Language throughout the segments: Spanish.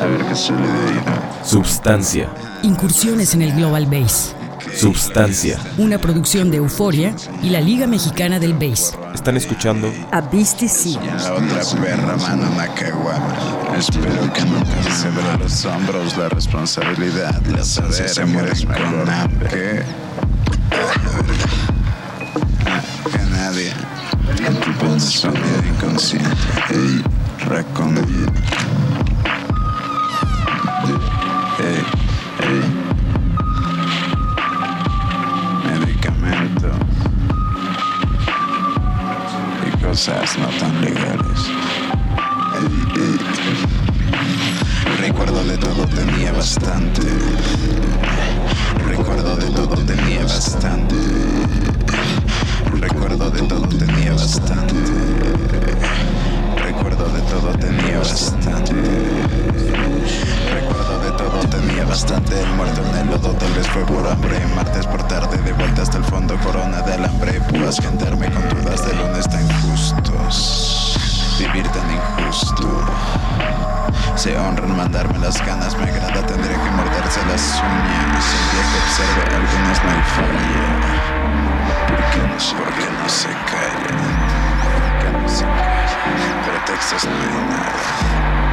A ver qué sale de ahí, Substancia. Incursiones en el Global Bass. Substancia. Una producción de Euforia y la Liga Mexicana del Bass. Están escuchando A Beastie Sea. La otra perra, mano, una caguama. Espero que no te sobre los hombros la responsabilidad. La saber se mueres con hambre. Que nadie en tu pensamiento inconsciente. Ey, recondito. Ey, ey. Medicamentos y cosas no tan legales. Recuerdo de todo tenía bastante. Recuerdo de todo tenía bastante. Recuerdo de todo tenía bastante. Recuerdo de todo tenía bastante. Recuerdo de todo tenía bastante. El muerto en el lodo tal vez fue por hambre. Martes por tarde de vuelta hasta el fondo. Corona del hambre. Puedas gendarme con dudas de lunes tan justos. Vivir tan injusto. Se honran mandarme las ganas, me agrada, tendría que morderse las uñas. El día que observe algunos no hay falla. ¿Por qué no, no se callan? ¿Por qué no se callan? Pretextos no hay nada. Nada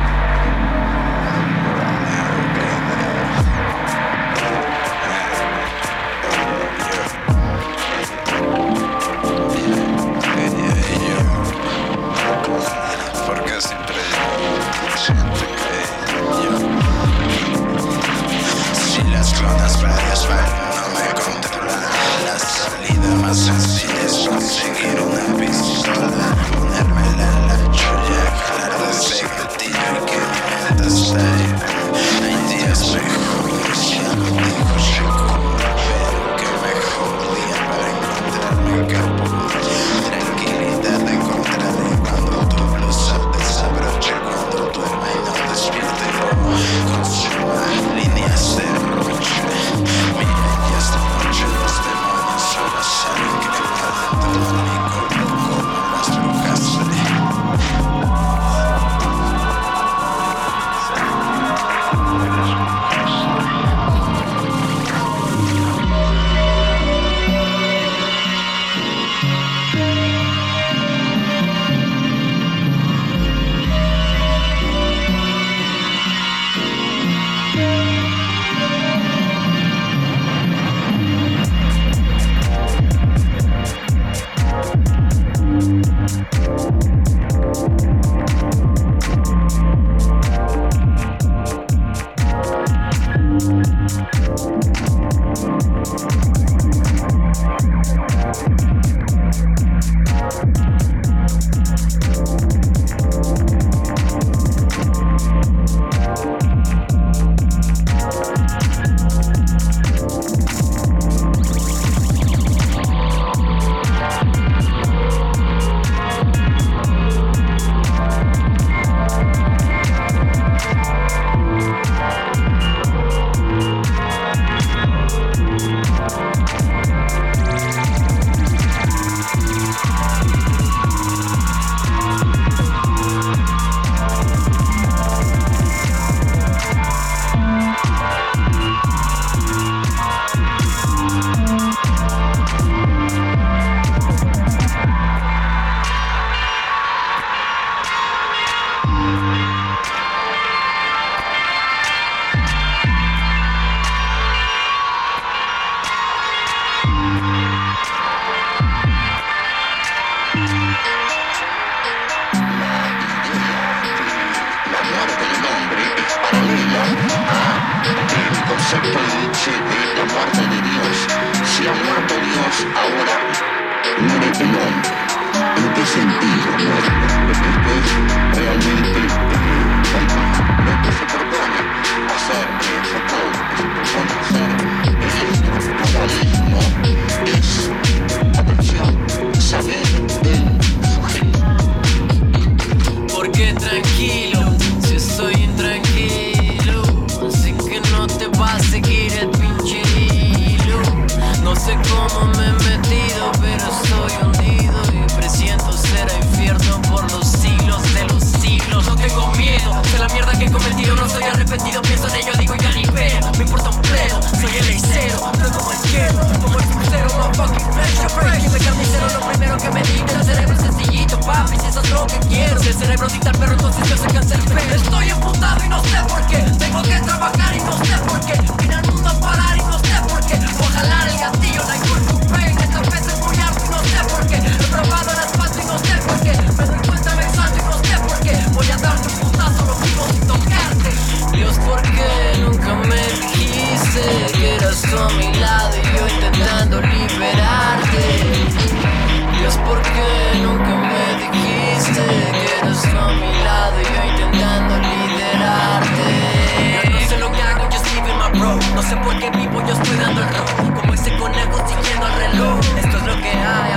vivo, yo estoy dando el rock. Como ese conejo siguiendo el reloj. Esto es lo que hay.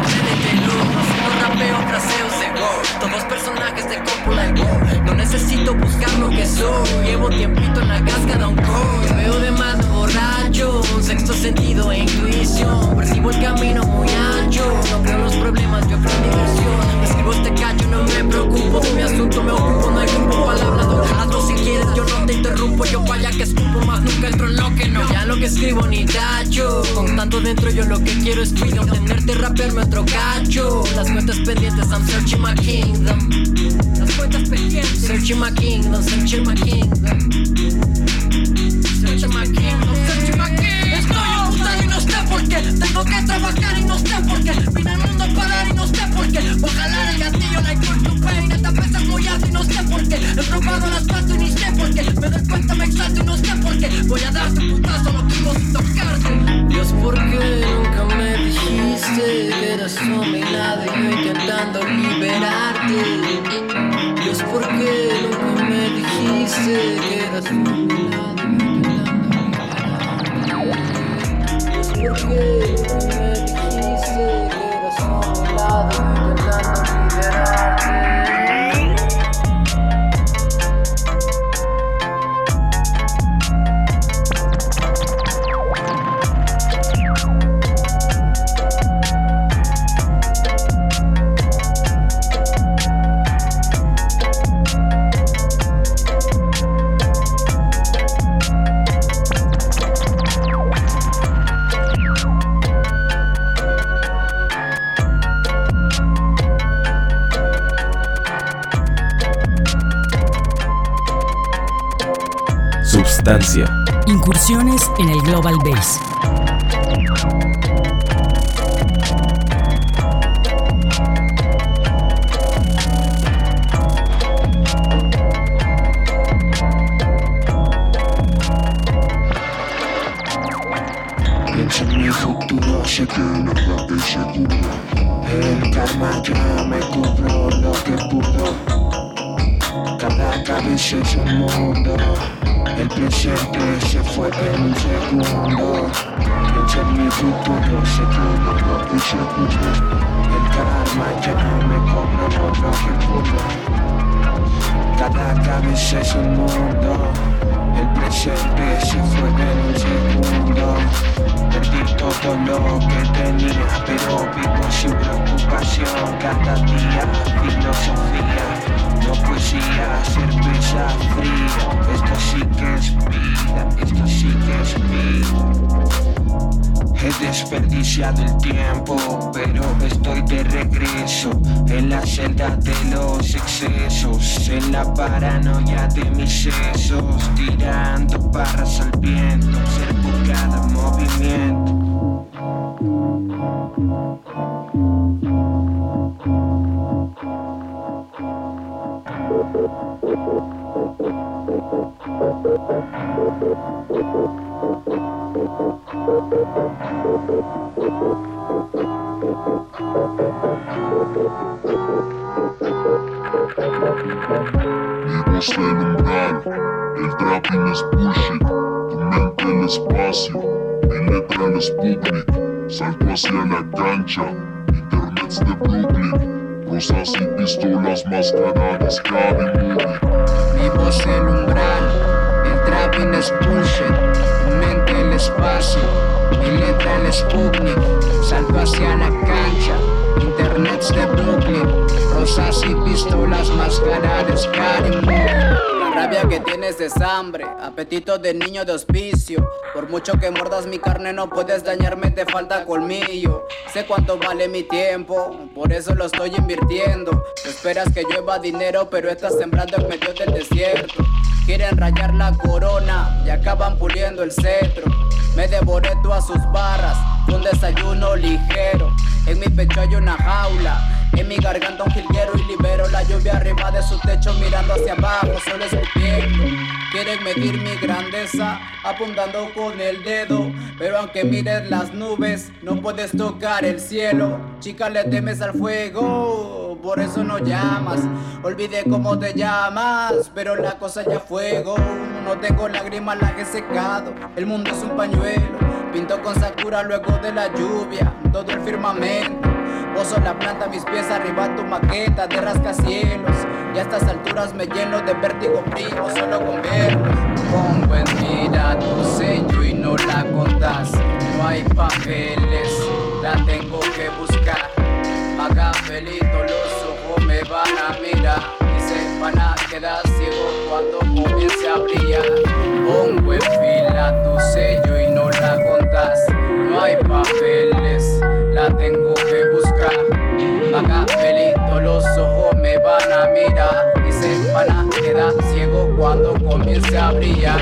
No solo rapeo, fraseo, go. Todos personajes de cópula y go. No necesito buscar lo que soy. Llevo tiempito en la casca de un coach. Veo de más borracho. Sexto sentido e intuición. Percibo el camino muy ancho. No creo en los problemas, yo creo en diversión. Escribo este cacho, no me preocupo. De mi asunto me ocupo, no hay grupo hablador. Hazlo si quieres, yo no te interrumpo. Yo vaya que escupo más, nunca entro en lo que no. Ya lo que escribo ni tacho. Con tanto dentro, yo lo que quiero es cuidar. Tenerte, rapearme otro cacho. Las cuentas pendientes, I'm searching my kingdom. Las cuentas pendientes, searching my kingdom, searching my kingdom. El asfalto y ni sé por qué. Me doy cuenta, me exalto y no sé por qué. Voy a darte un putazo, vivo sin tocarte. Dios, ¿por qué nunca me dijiste que eras mi lado y yo intentando liberarte? Dios, ¿por qué nunca me dijiste que eras mi lado y yo intentando liberarte? Dios, ¿por qué nunca me dijiste que eras mi lado y yo intentando liberarte? Substancia. Incursiones en el Global en mi futuro, sé que una vez seguro. El karma ya me cubrió lo que pudo. Cada cabeza es un mundo El presente se fue en un segundo. Pienso en mi futuro, sé que una vez seguro El karma ya me cobró lo que pudo. Cada cabeza es un mundo, el presente se fue en un segundo. Perdí todo lo que tenía, pero vivo sin preocupación. Cada día filosofía, poesía, cerveza fría. Esto sí que es vida, esto sí que es vida. He desperdiciado el tiempo, pero estoy de regreso en la celda de los excesos, en la paranoia de mis sesos, tirando barras al viento, observo cada movimiento. Vivos el umbral, el trapping es bullshit, tu mente el espacio, mi letra el Sputnik, salto hacia la cancha, internets de Brooklyn, rosas y pistolas mascaradas, Movie. Vivos el umbral, trapping es bullshit, mente el espacio, mi letra el Sputnik, salto hacia la cancha, internets de Brooklyn, rosas y pistolas mascaradas, Scary Movie. que tienes es hambre, apetito de niño de hospicio. Por mucho que mordas mi carne no puedes dañarme, te falta colmillo. Sé cuánto vale mi tiempo, por eso lo estoy invirtiendo. esperas que llueva dinero, pero estás sembrando en medio del desierto. Quieren rayar la corona y acaban puliendo el cetro. Me devoré todas sus barras, un desayuno ligero. En mi pecho hay una jaula en mi garganta un jilguero y libero la lluvia arriba de su techo mirando hacia abajo, solo escupiendo. Quieren medir mi grandeza apuntando con el dedo, pero aunque mires las nubes no puedes tocar el cielo. Chica le temes al fuego, por eso no llamas. Olvidé cómo te llamas, pero la cosa ya fuego. No tengo lágrimas, las he secado. El mundo es un pañuelo, pinto con sakura luego de la lluvia, todo el firmamento. Vos la planta, mis pies arriba tu maqueta de rascacielos. Y a estas alturas me lleno de vértigo primo solo con verlo. Pongo en mira tu sello y no la contás. No hay papeles, la tengo que buscar. Magafelito, los ojos me van a mirar. Y se van a quedar ciegos cuando comience a brillar. Pongo en fila tu sello y no la contás. No hay papeles, tengo que buscar. Magafelito, los ojos me van a mirar y se van a quedar ciego cuando comience a brillar.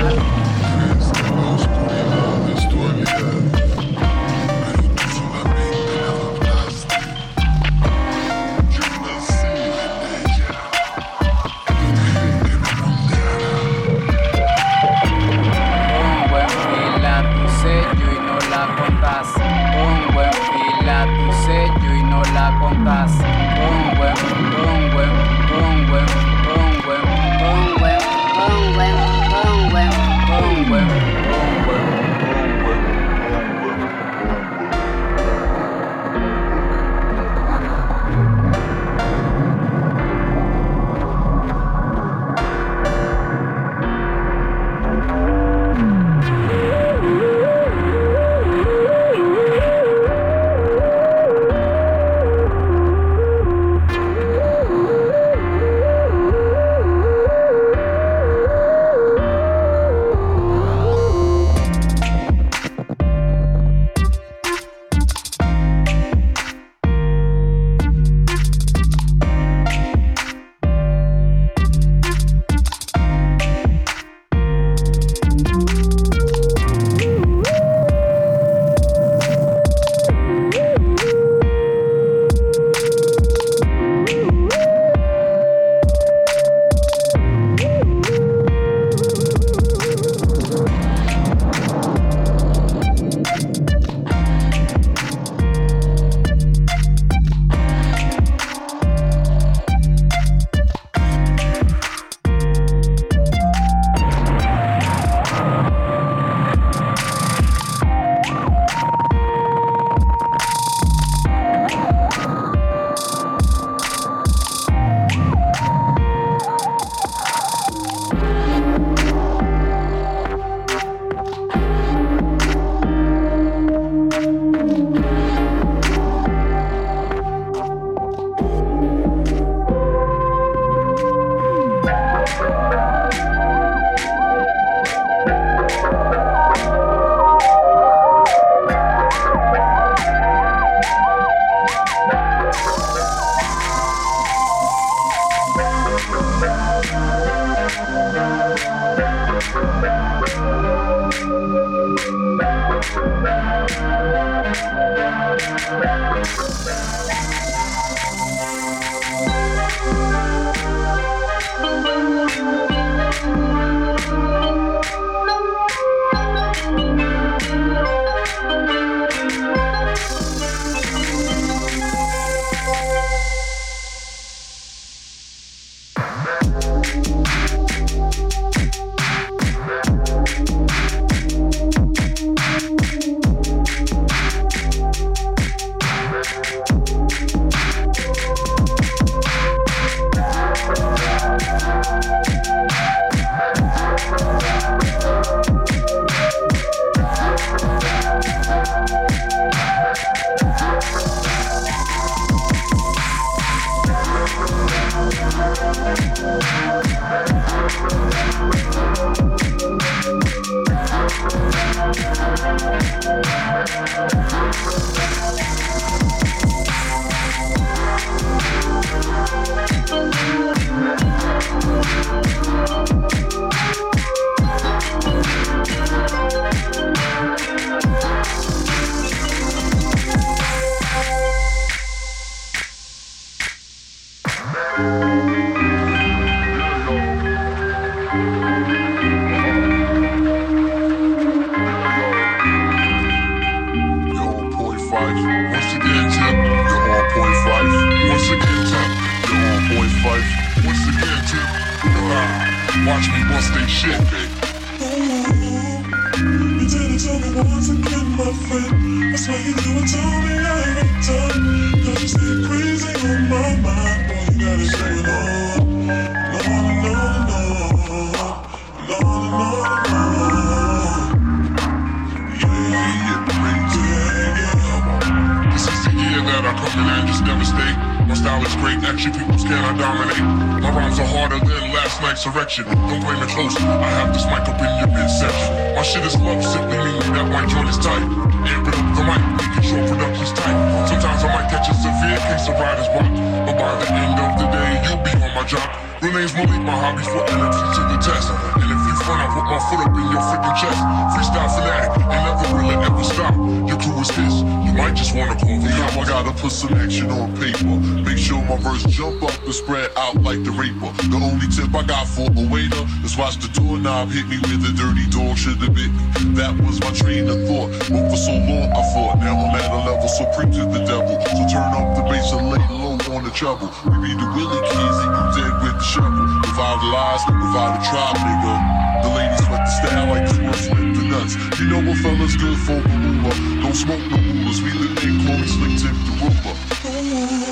great, action people scared I dominate. My rhymes are harder than last night's erection. Don't blame it close, I have this mic up in your midsection. My shit is love, simply meaning that my joint is tight. Air it up the mic, making sure production's tight. Sometimes I might catch a severe case of rider's block. But by the end of the day, you'll be on my job. Real name's Malik, my hobby for energy to the test. And front, I put my foot up in your freaking chest. Freestyle fanatic, and never will ever stop. Your crew is this, you might just wanna call me up. I gotta put some action on paper. Make sure my verse jump up and spread out like the raper. The only tip I got for a waiter is watch the doorknob hit me with a dirty dog should have bit me. That was my train of thought. But for so long I fought, now I'm at a level supreme to the devil. So turn up the bass and lay low on the trouble. We be the Willie kids and you dead with the shovel. Provide lies, provide the tribe, nigga. The ladies like the style like the Smith the nuts. You know what fella's good for the ruler. Don't smoke no rulers. We live in Chloe slick tip the ruler.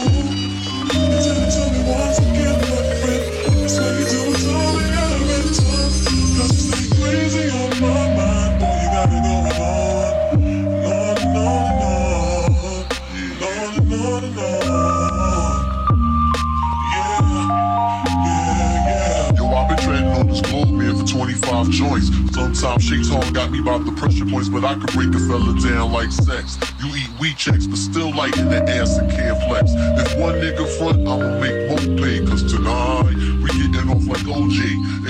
about the pressure points, but I could break a fella down like sex. You eat weed checks, but still light in the ass and can't flex. If one nigga front, I'ma make more pay, cause tonight we getting off like OG,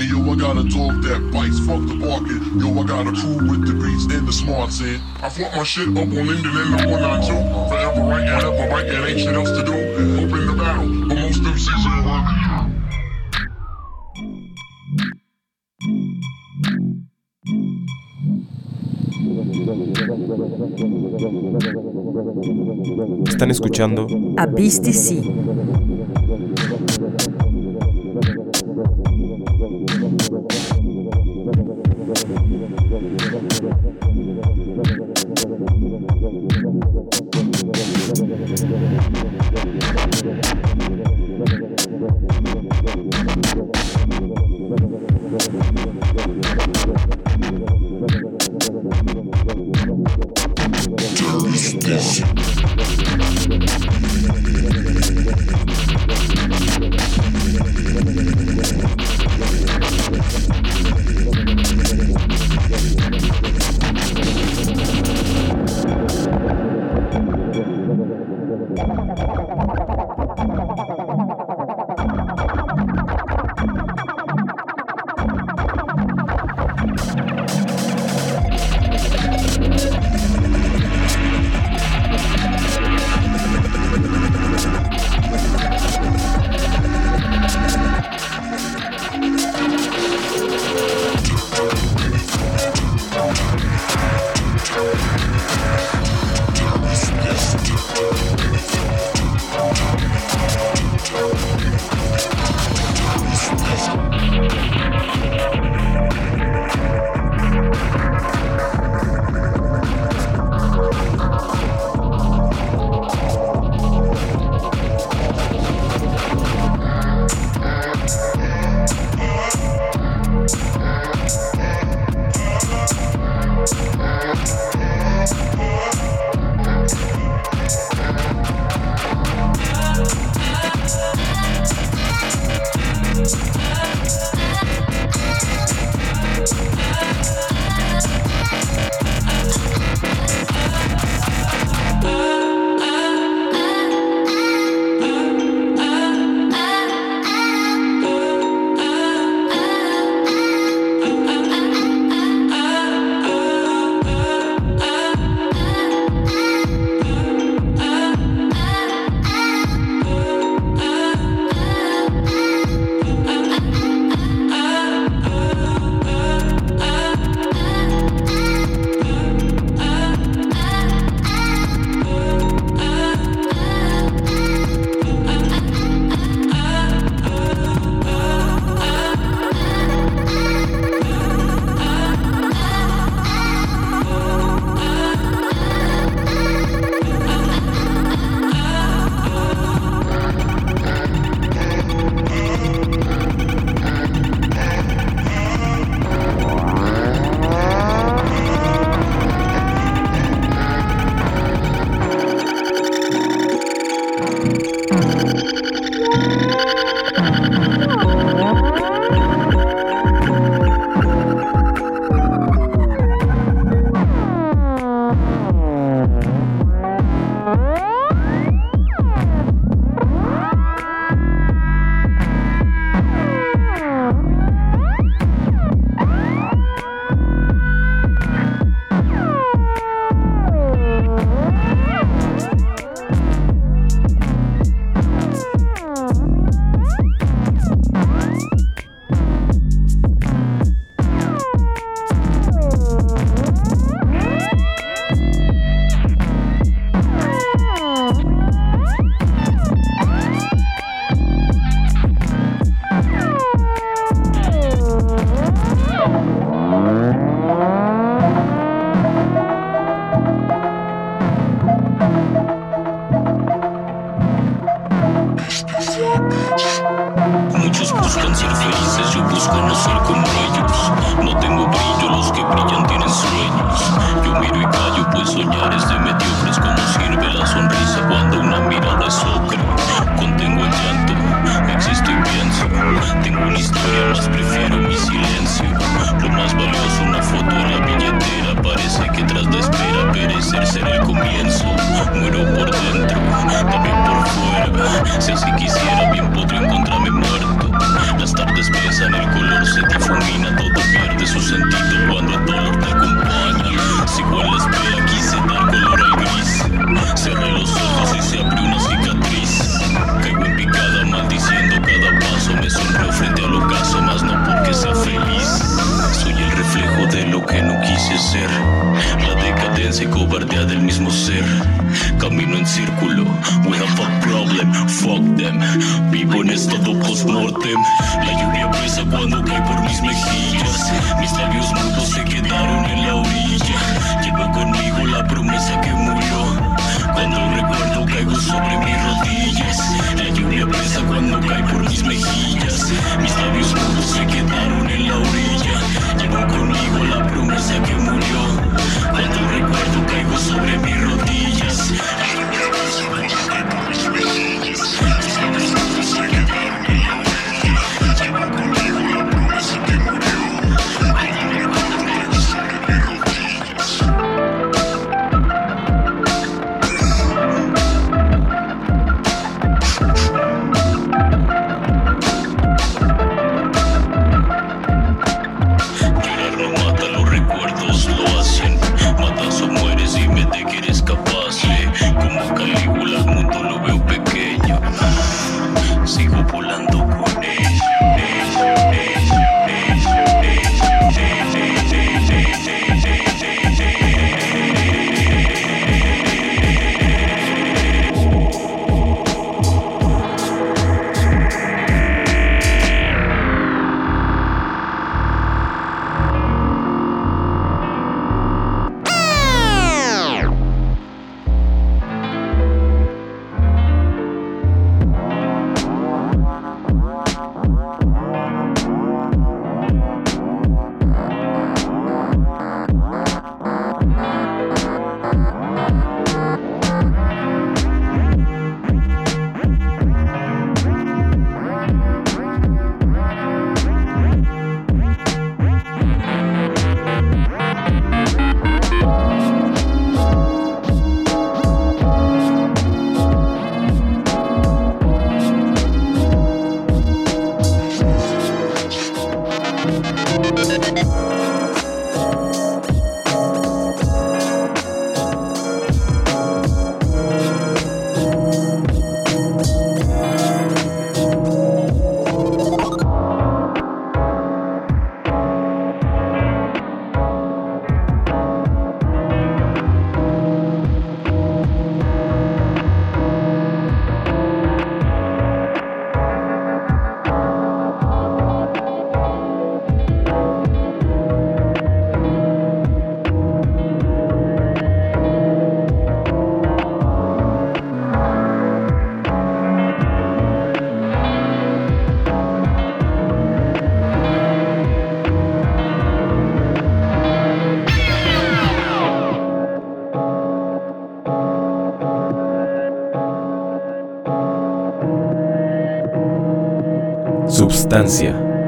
And yo, I got a dog that bites, fuck the barking. Yo, I got a crew with degrees and the smarts in. I flop my shit up on Linden and the 192. Forever right and up right, and ain't shit else to do. Open the battle, but most MCs are running. escuchando a BSTC. Camino en círculo, we have a problem, fuck them. Vivo en estado post-mortem. La lluvia pesa cuando cae por mis mejillas. Mis labios mudos se quedaron en la orilla. Llevo conmigo la promesa que murió. Cuando recuerdo caigo sobre mis rodillas. La lluvia pesa cuando cae por mis mejillas. Mis labios mudos se quedaron en la orilla. Llevo conmigo la promesa que murió. Cuando recuerdo caigo sobre mis rodillas. La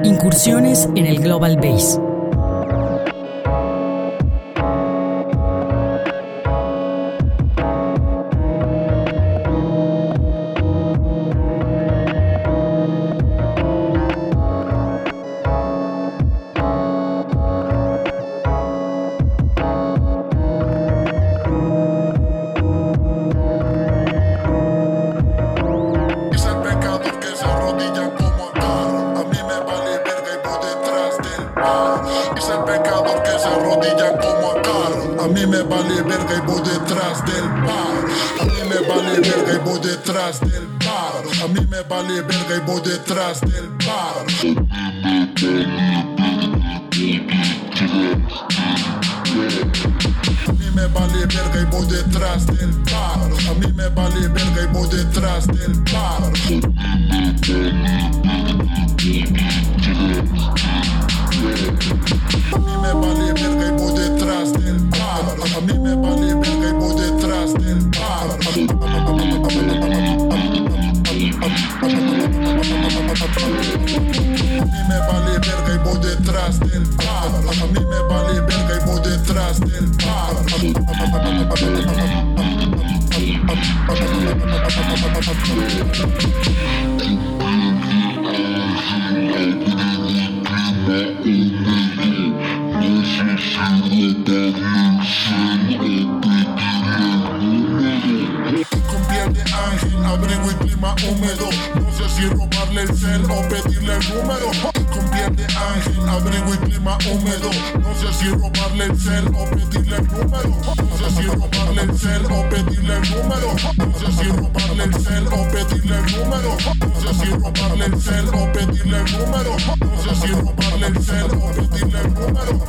Incursiones en el Global Base. Vale verga y voy detrás del par. A mí me vale verga y voy detrás del par. A mí me vale verga y voy detrás del par. A mí me vale verga y voy detrás del par. A mí me vale verga y voy detrás del par. detrás abrigo y clima húmedo. No sé si robarle el cel o pedirle No sé si robarle el cel o pedirle el número. No sé si robarle el cel o pedirle el número. No sé si robarle el cel o pedirle el número. No sé si robarle el cel o pedirle el número. No sé si robarle el cel o pedirle el número.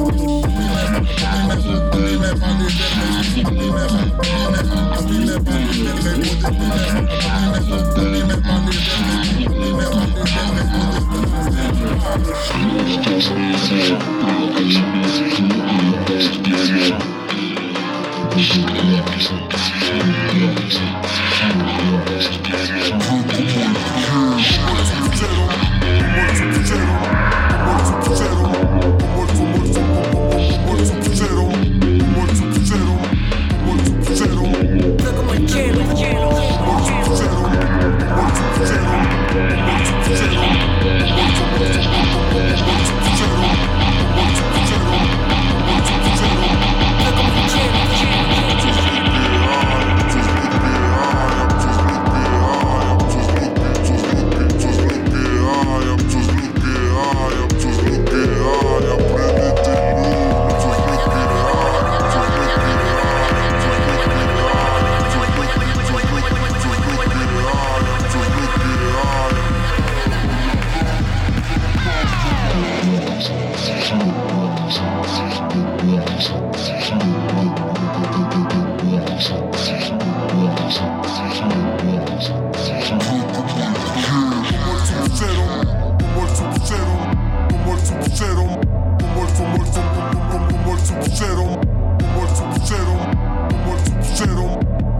Fue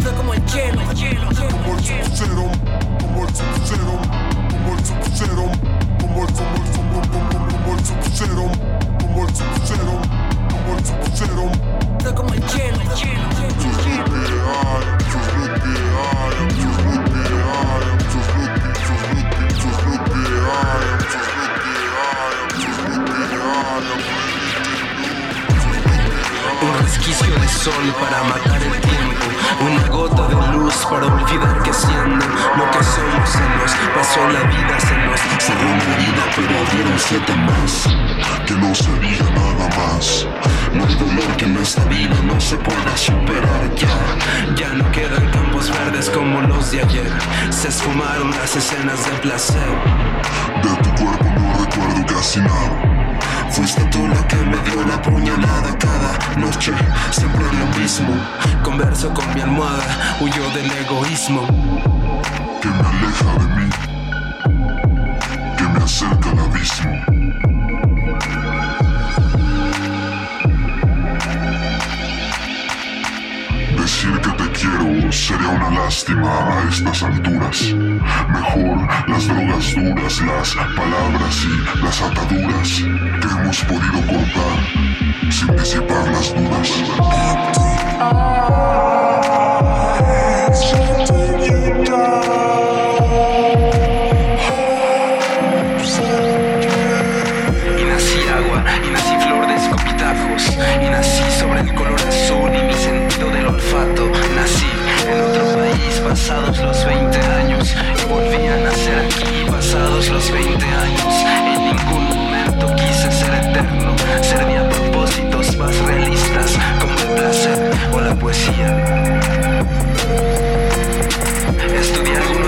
Fue como el hielo, como el hielo, como el cero, como el cero, como el cero, como el como el cero, como el cero, como el cero. Fue como el hielo, el hielo. Eso es lo que hay, eso es lo que hay. Resquicio de sol para matar el tiempo. Una gota de luz para olvidar que siendo Lo que somos se nos pasó la vida Se nos cerró una pero abrieron siete más. Que no sería nada más. No hay dolor que en esta vida no se pueda superar ya. Ya no quedan campos verdes como los de ayer. Se esfumaron las escenas de placer. De tu cuerpo no recuerdo casi nada. Fuiste tú la que me dio la puñalada cada noche, siempre lo mismo. Converso con mi almohada, huyo del egoísmo. Que me aleja de mí. Que me acerca al abismo. Lástima a estas alturas. Mejor las drogas duras, las palabras y las ataduras que hemos podido cortar sin disipar las dudas. Pasados los 20 años. Y volví a nacer aquí pasados los 20 años. En ningún momento quise ser eterno. Servía propósitos más realistas como el placer o la poesía. Estudié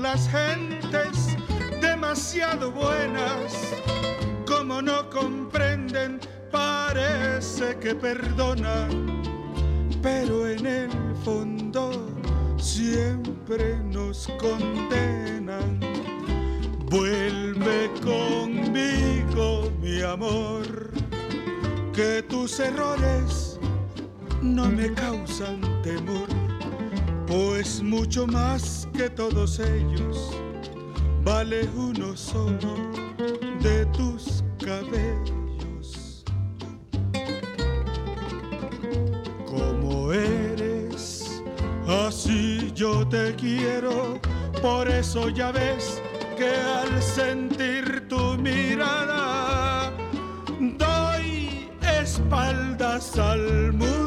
las gentes demasiado buenas, como no comprenden, parece que perdonan, pero en el fondo siempre nos condenan. Vuelve conmigo, mi amor, que tus errores no me causan temor, pues mucho más que todos ellos vale uno solo de tus cabellos. Como eres, así yo te quiero, por eso ya ves que al sentir tu mirada doy espaldas al mundo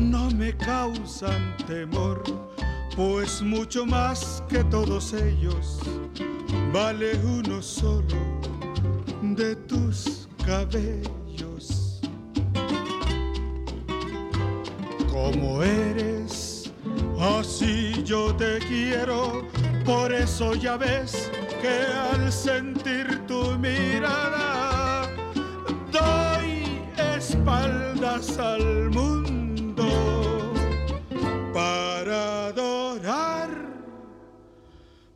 no me causan temor, pues mucho más que todos ellos vale uno solo de tus cabellos. Como eres, así yo te quiero, por eso ya ves que al sentir tu mirada al mundo para adorar,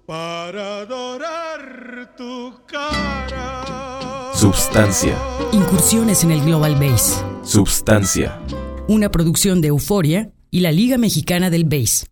para adorar tu cara. Substancia. Incursiones en el Global Bass. Substancia. Una producción de Euforia y la Liga Mexicana del Bass.